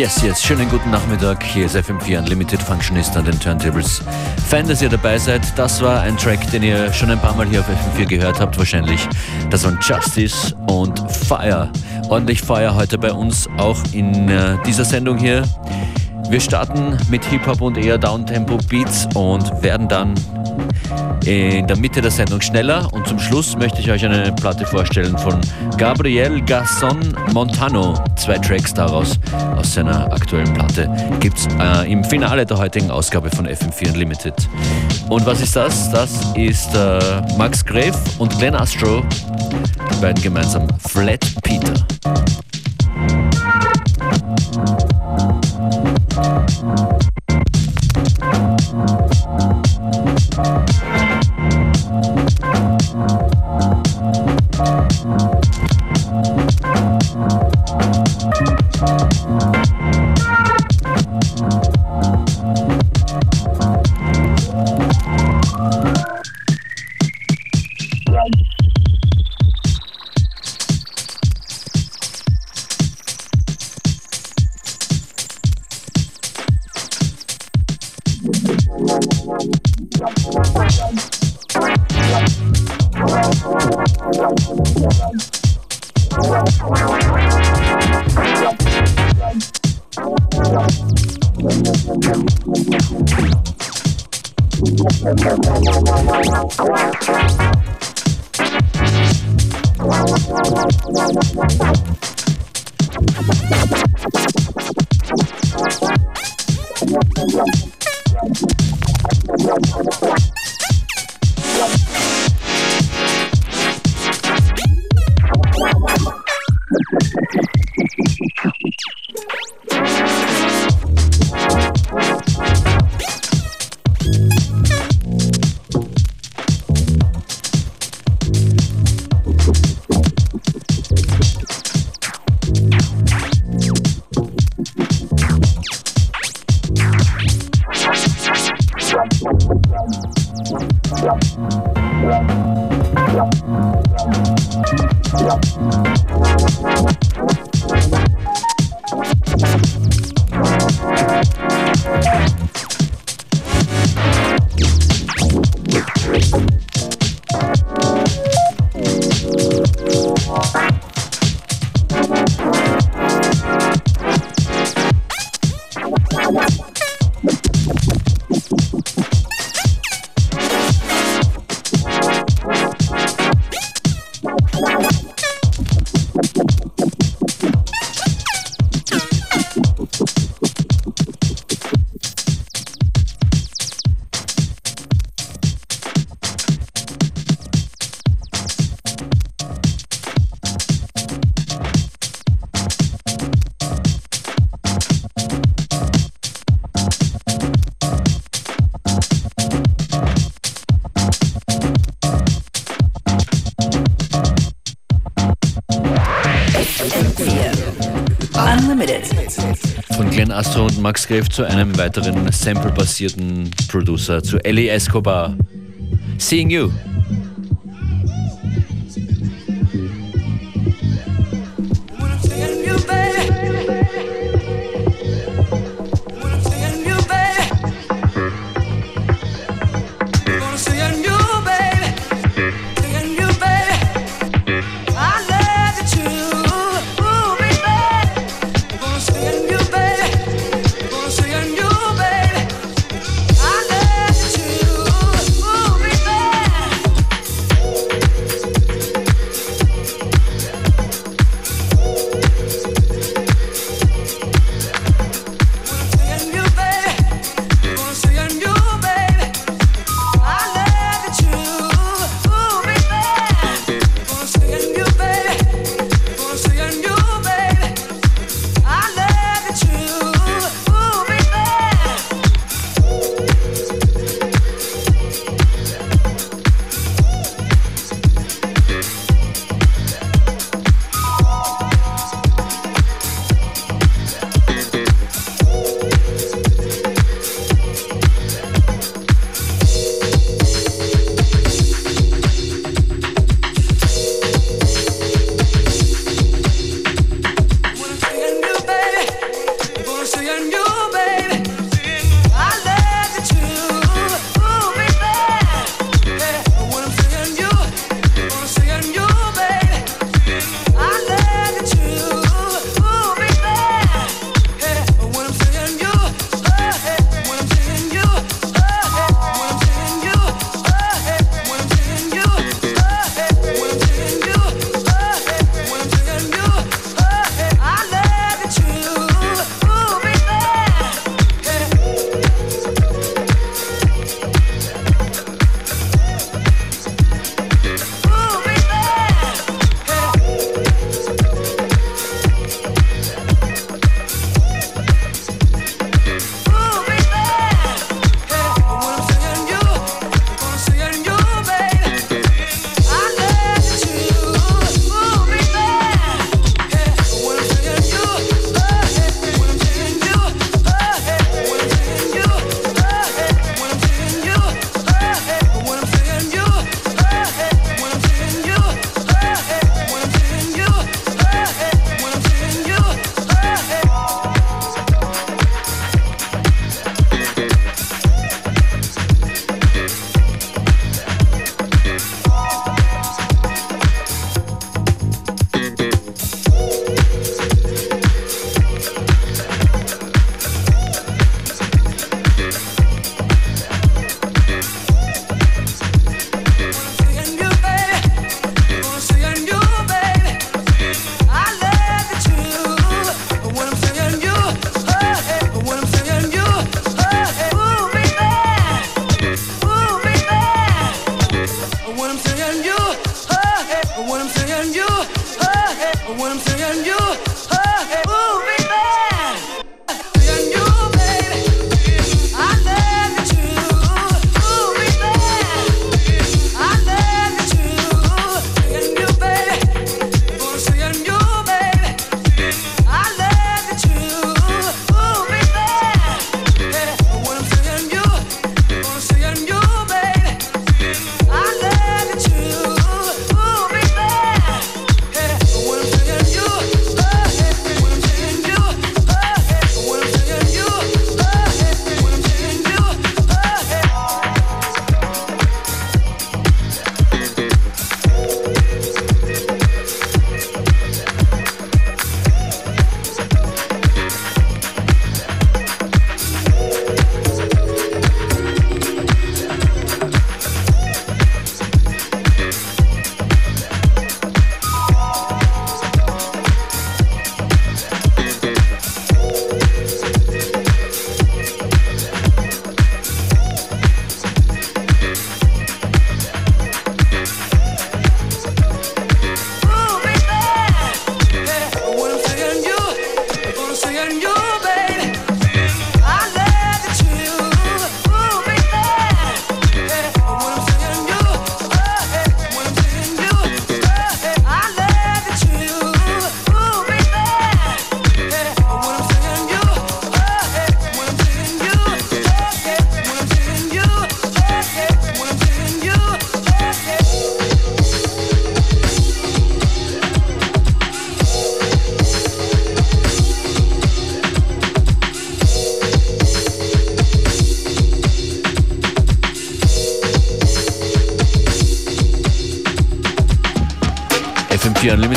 Yes, yes, schönen guten Nachmittag. Hier ist FM4 Unlimited Functionist an den Turntables. Fein, dass ihr dabei seid. Das war ein Track, den ihr schon ein paar Mal hier auf FM4 gehört habt, wahrscheinlich. Das waren Justice und Fire. Ordentlich Fire heute bei uns, auch in äh, dieser Sendung hier. Wir starten mit Hip-Hop und eher Downtempo Beats und werden dann in der Mitte der Sendung schneller. Und zum Schluss möchte ich euch eine Platte vorstellen von Gabriel Gasson Montano. Zwei Tracks daraus aus seiner aktuellen Platte gibt es äh, im Finale der heutigen Ausgabe von FM4 Unlimited. Und was ist das? Das ist äh, Max Grave und Glenn Astro, die beiden gemeinsam Flat Peter. Thank Max Grave zu einem weiteren sample-basierten Producer, zu Ellie Escobar. Seeing You.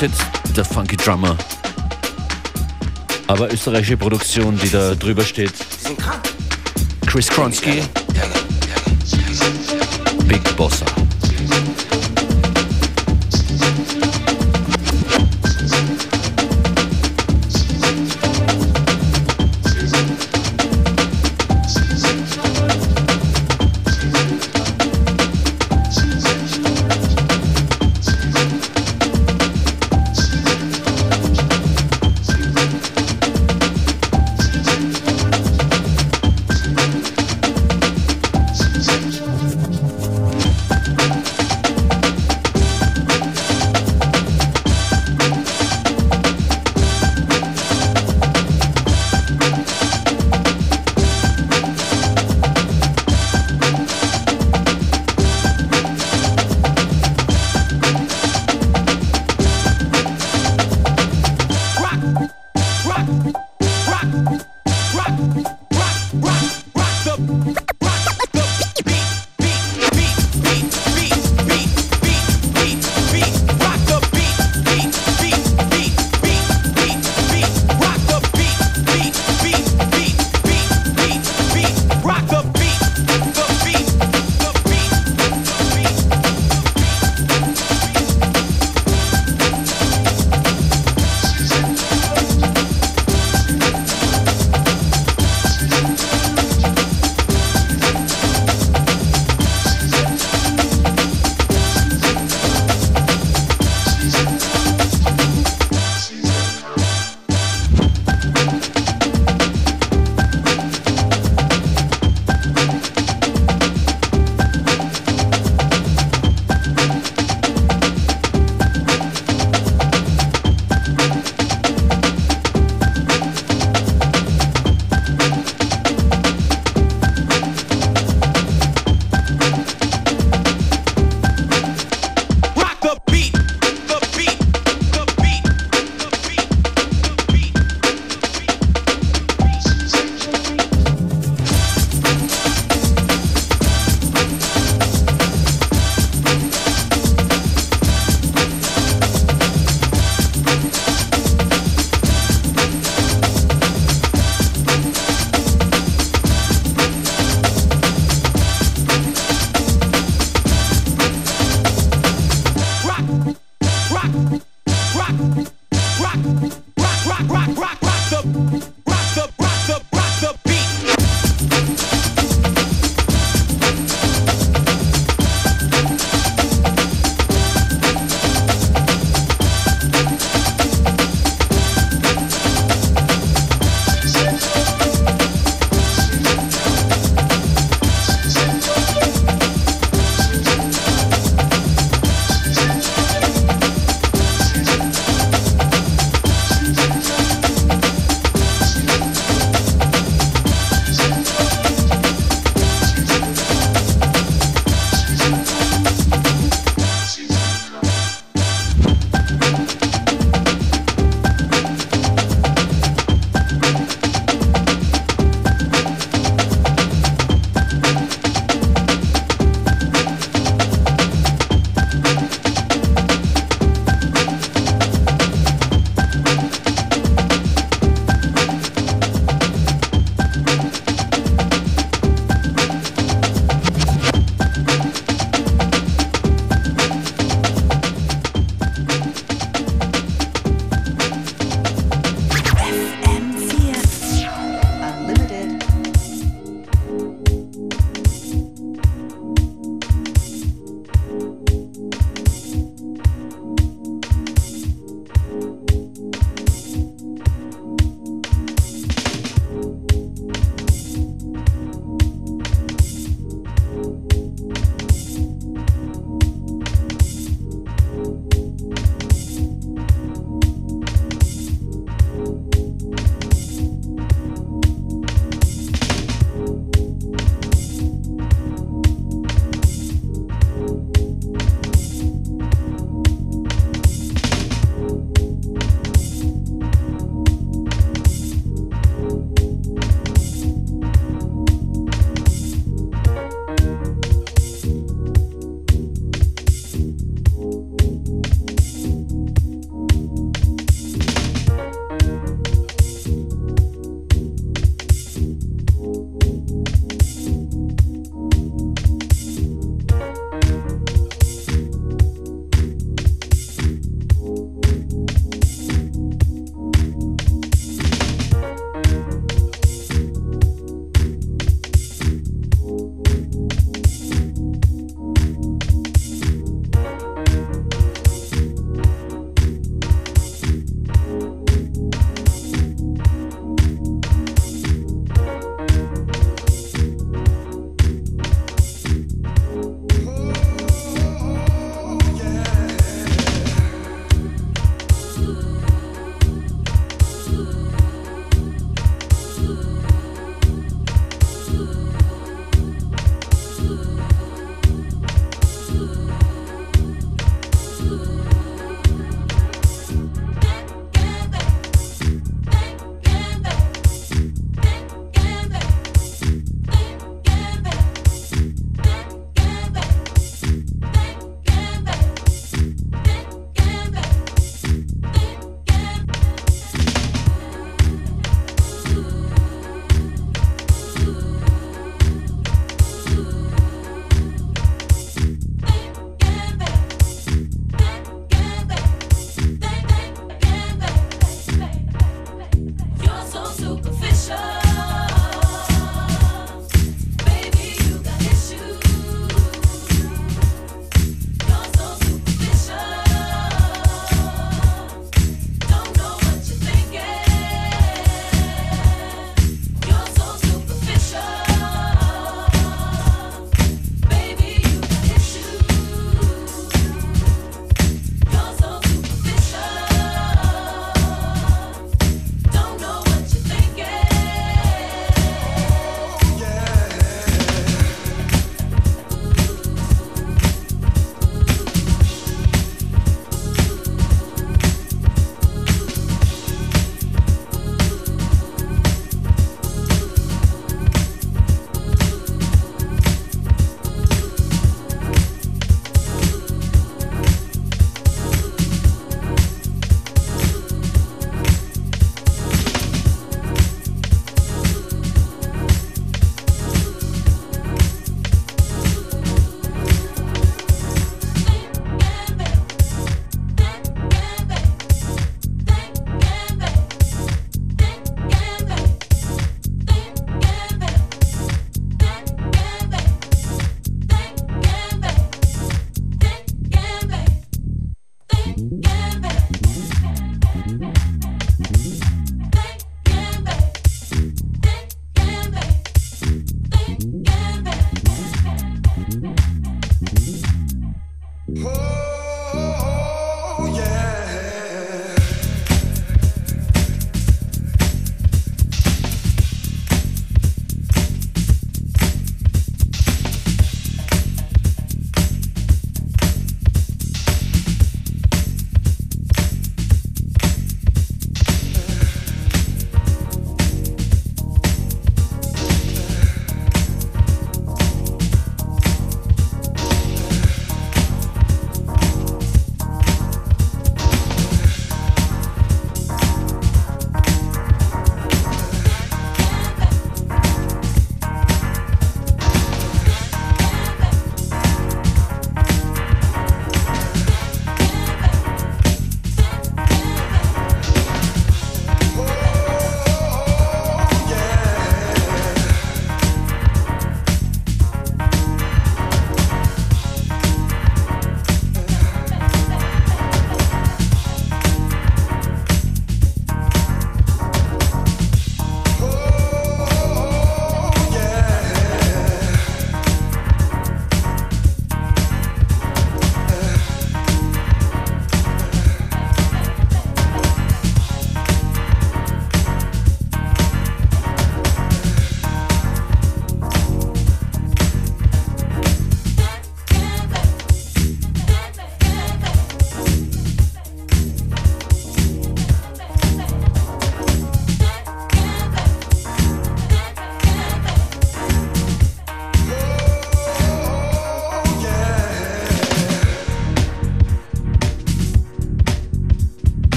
Unlimited, der Funky Drummer. Aber österreichische Produktion, die da drüber steht. Chris Kronsky, Big Bossa.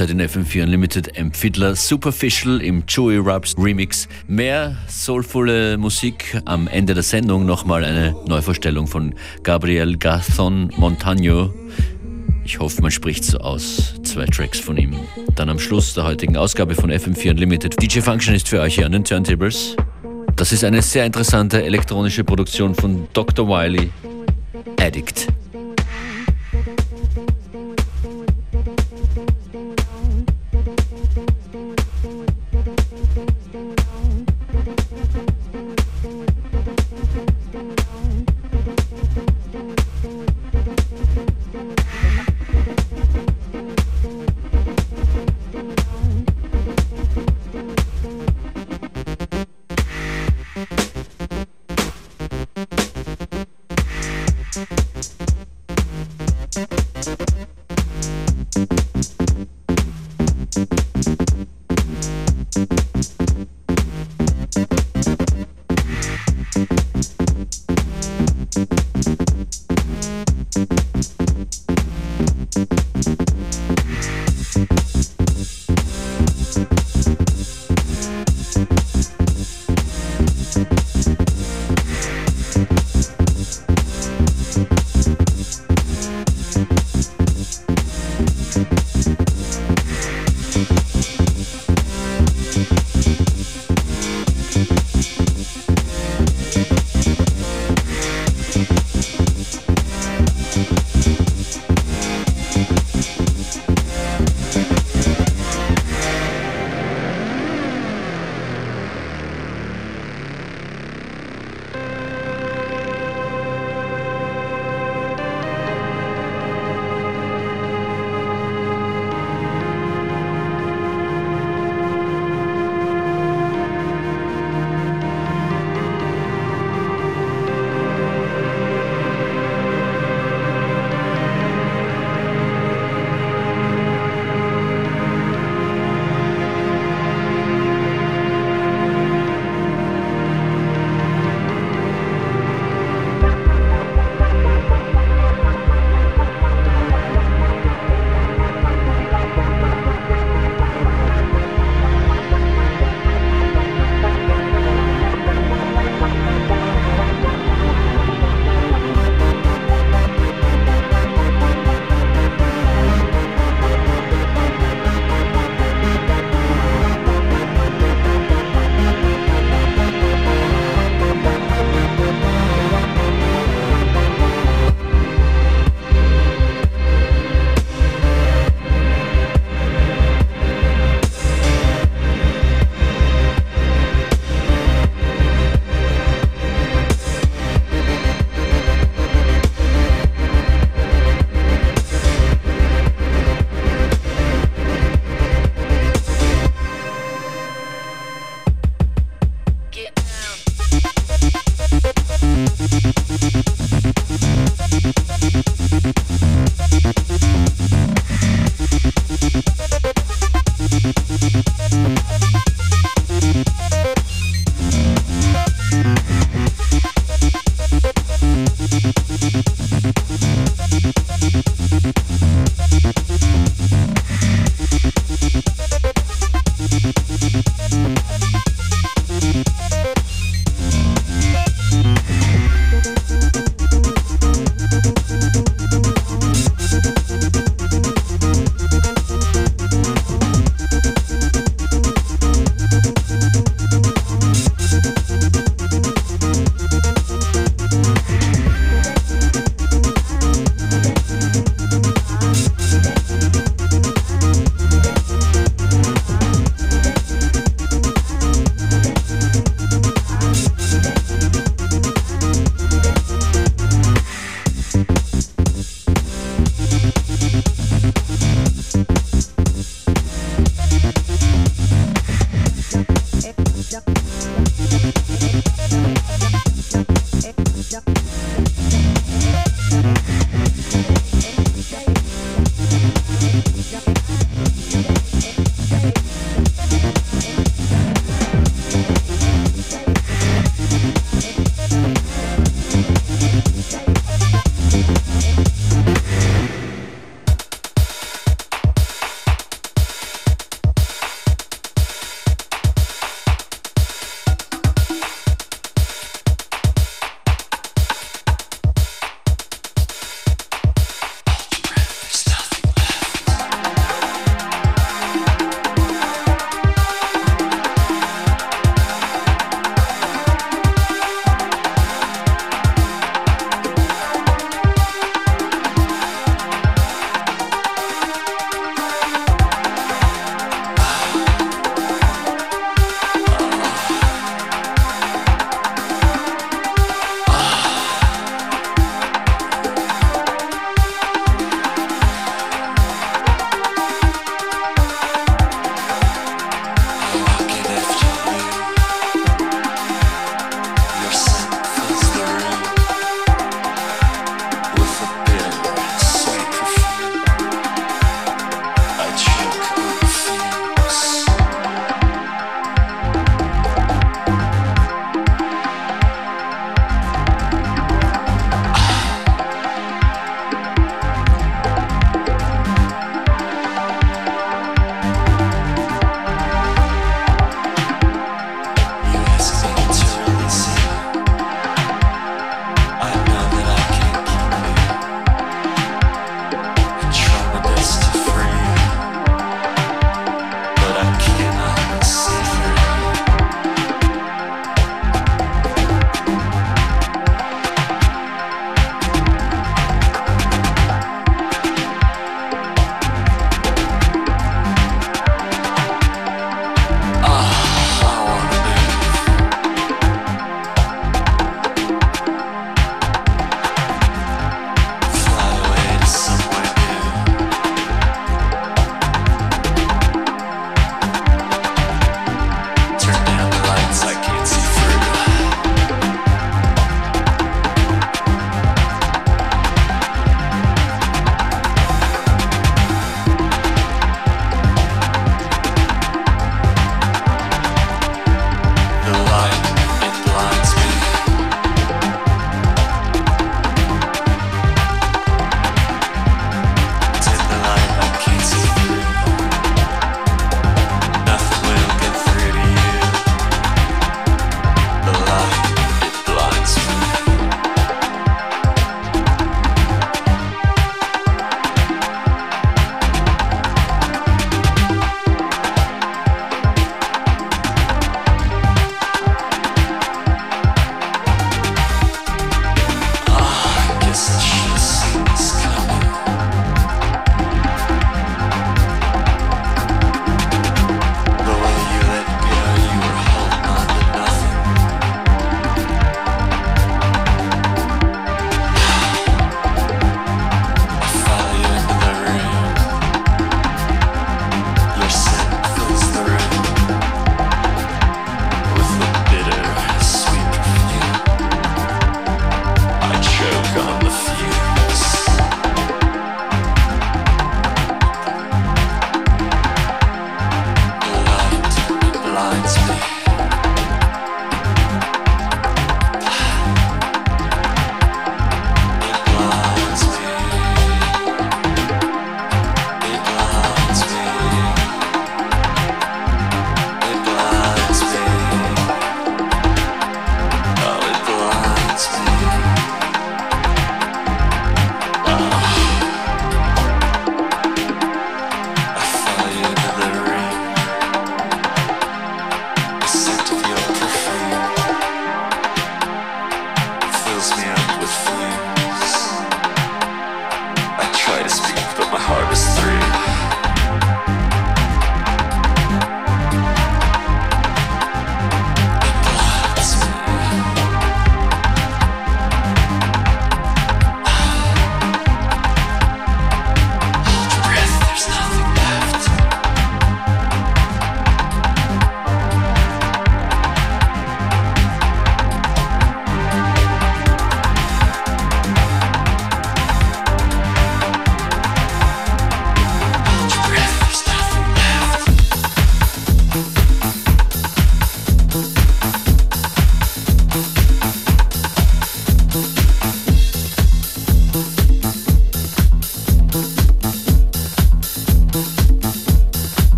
Halbzeit in FM4 Unlimited M. Fiddler Superficial im Chewy Rubs Remix. Mehr soulvolle Musik am Ende der Sendung. Nochmal eine Neuvorstellung von Gabriel Gathon Montagno. Ich hoffe, man spricht so aus. Zwei Tracks von ihm. Dann am Schluss der heutigen Ausgabe von FM4 Unlimited. DJ Function ist für euch hier an den Turntables. Das ist eine sehr interessante elektronische Produktion von Dr. Wiley. Addict.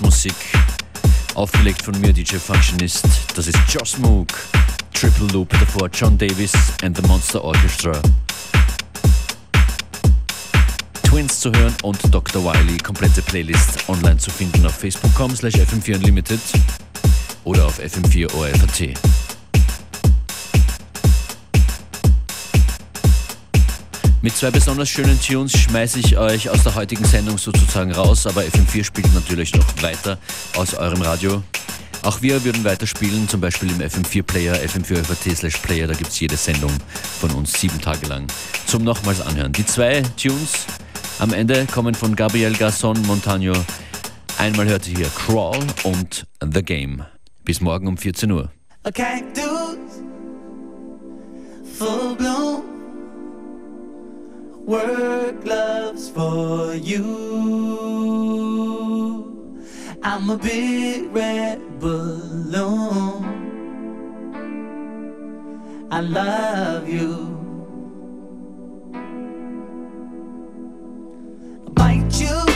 Musik. Aufgelegt von mir, DJ Functionist. Das ist Joss Moog. Triple Loop davor John Davis and the Monster Orchestra. Twins zu hören und Dr. Wiley. Komplette Playlist online zu finden auf facebook.com slash fm4 unlimited oder auf fm4 Mit zwei besonders schönen Tunes schmeiße ich euch aus der heutigen Sendung sozusagen raus, aber FM4 spielt natürlich noch weiter aus eurem Radio. Auch wir würden weiterspielen, zum Beispiel im FM4-Player, FM4 slash Player, da gibt es jede Sendung von uns sieben Tage lang zum nochmals anhören. Die zwei Tunes am Ende kommen von Gabriel Garçon Montagno. Einmal hört ihr hier Crawl und The Game. Bis morgen um 14 Uhr. A cactus, full bloom. Work gloves for you. I'm a big red balloon. I love you. Bite you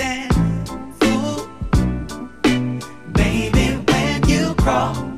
that fool. Baby, when you crawl.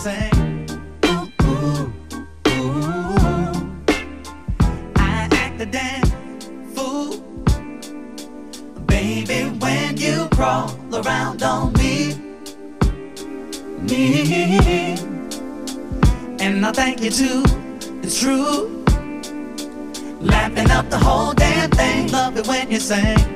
sang. Damn fool. Baby, when you crawl around on me, me. And I thank you too, it's true. Laughing up the whole damn thing. Love it when you sing.